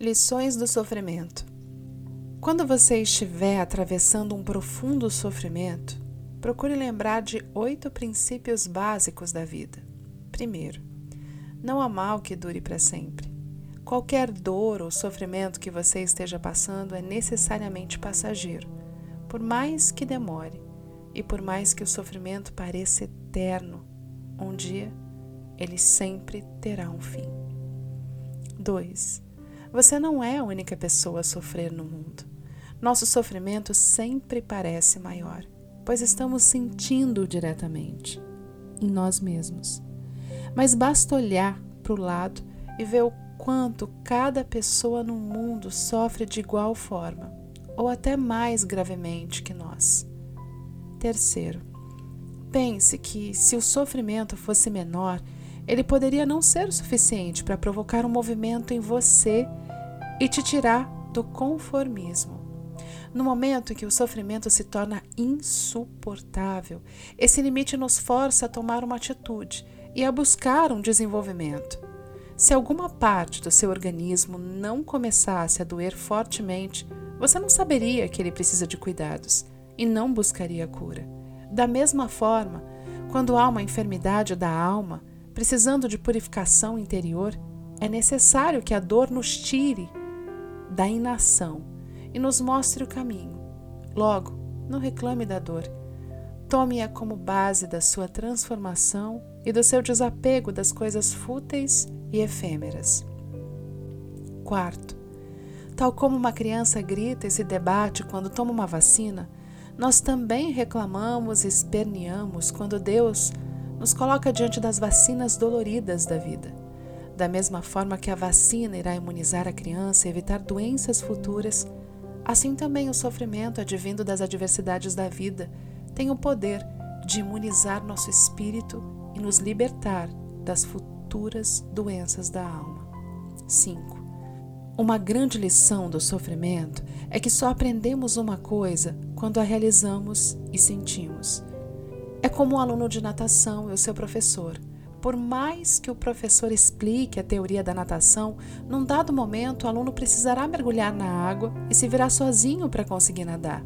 Lições do sofrimento. Quando você estiver atravessando um profundo sofrimento, procure lembrar de oito princípios básicos da vida. Primeiro, não há mal que dure para sempre. Qualquer dor ou sofrimento que você esteja passando é necessariamente passageiro, por mais que demore e por mais que o sofrimento pareça eterno, um dia ele sempre terá um fim. 2. Você não é a única pessoa a sofrer no mundo. Nosso sofrimento sempre parece maior, pois estamos sentindo diretamente em nós mesmos. Mas basta olhar para o lado e ver o quanto cada pessoa no mundo sofre de igual forma, ou até mais gravemente que nós. Terceiro, pense que se o sofrimento fosse menor, ele poderia não ser o suficiente para provocar um movimento em você e te tirar do conformismo. No momento em que o sofrimento se torna insuportável, esse limite nos força a tomar uma atitude e a buscar um desenvolvimento. Se alguma parte do seu organismo não começasse a doer fortemente, você não saberia que ele precisa de cuidados e não buscaria cura. Da mesma forma, quando há uma enfermidade da alma, precisando de purificação interior, é necessário que a dor nos tire da inação e nos mostre o caminho. Logo, não reclame da dor. Tome-a como base da sua transformação e do seu desapego das coisas fúteis e efêmeras. Quarto, tal como uma criança grita e se debate quando toma uma vacina, nós também reclamamos e esperneamos quando Deus nos coloca diante das vacinas doloridas da vida. Da mesma forma que a vacina irá imunizar a criança e evitar doenças futuras, assim também o sofrimento advindo das adversidades da vida tem o poder de imunizar nosso espírito e nos libertar das futuras doenças da alma. 5. Uma grande lição do sofrimento é que só aprendemos uma coisa quando a realizamos e sentimos. É como um aluno de natação e o seu professor. Por mais que o professor explique a teoria da natação, num dado momento o aluno precisará mergulhar na água e se virar sozinho para conseguir nadar.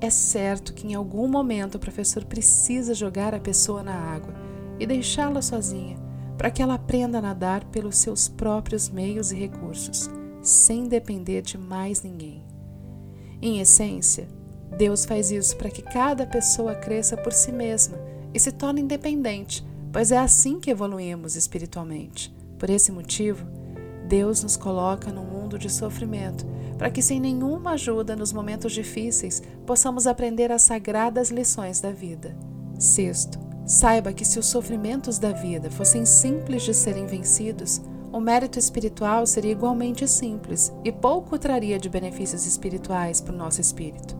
É certo que em algum momento o professor precisa jogar a pessoa na água e deixá-la sozinha, para que ela aprenda a nadar pelos seus próprios meios e recursos, sem depender de mais ninguém. Em essência, Deus faz isso para que cada pessoa cresça por si mesma e se torne independente, pois é assim que evoluímos espiritualmente. Por esse motivo, Deus nos coloca num mundo de sofrimento, para que, sem nenhuma ajuda nos momentos difíceis, possamos aprender as sagradas lições da vida. Sexto, saiba que se os sofrimentos da vida fossem simples de serem vencidos, o mérito espiritual seria igualmente simples e pouco traria de benefícios espirituais para o nosso espírito.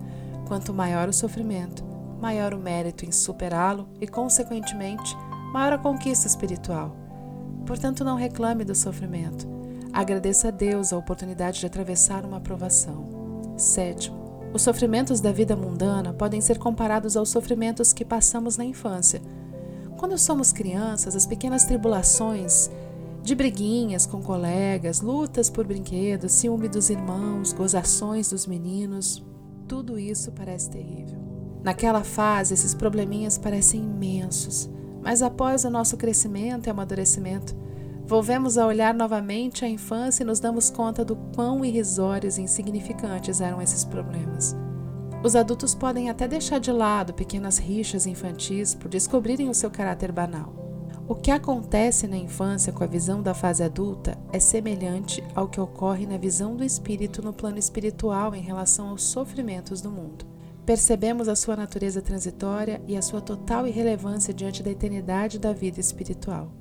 Quanto maior o sofrimento, maior o mérito em superá-lo e, consequentemente, maior a conquista espiritual. Portanto, não reclame do sofrimento. Agradeça a Deus a oportunidade de atravessar uma provação. Sétimo, os sofrimentos da vida mundana podem ser comparados aos sofrimentos que passamos na infância. Quando somos crianças, as pequenas tribulações de briguinhas com colegas, lutas por brinquedos, ciúme dos irmãos, gozações dos meninos, tudo isso parece terrível. Naquela fase, esses probleminhas parecem imensos, mas após o nosso crescimento e amadurecimento, volvemos a olhar novamente a infância e nos damos conta do quão irrisórios e insignificantes eram esses problemas. Os adultos podem até deixar de lado pequenas rixas infantis por descobrirem o seu caráter banal. O que acontece na infância com a visão da fase adulta é semelhante ao que ocorre na visão do espírito no plano espiritual em relação aos sofrimentos do mundo. Percebemos a sua natureza transitória e a sua total irrelevância diante da eternidade da vida espiritual.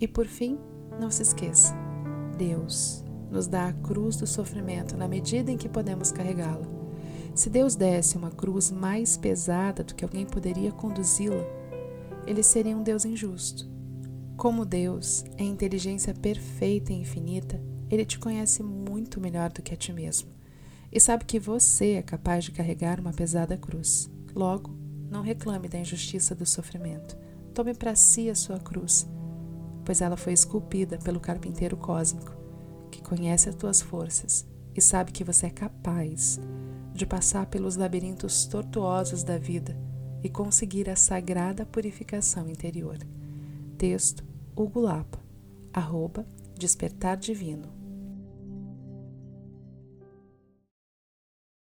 E por fim, não se esqueça: Deus nos dá a cruz do sofrimento na medida em que podemos carregá-la. Se Deus desse uma cruz mais pesada do que alguém poderia conduzi-la, ele seria um Deus injusto como Deus é inteligência perfeita e infinita, Ele te conhece muito melhor do que a ti mesmo e sabe que você é capaz de carregar uma pesada cruz. Logo, não reclame da injustiça do sofrimento. Tome para si a sua cruz, pois ela foi esculpida pelo carpinteiro cósmico, que conhece as tuas forças e sabe que você é capaz de passar pelos labirintos tortuosos da vida e conseguir a sagrada purificação interior. Texto Hugo Lapa, arroba Despertar Divino.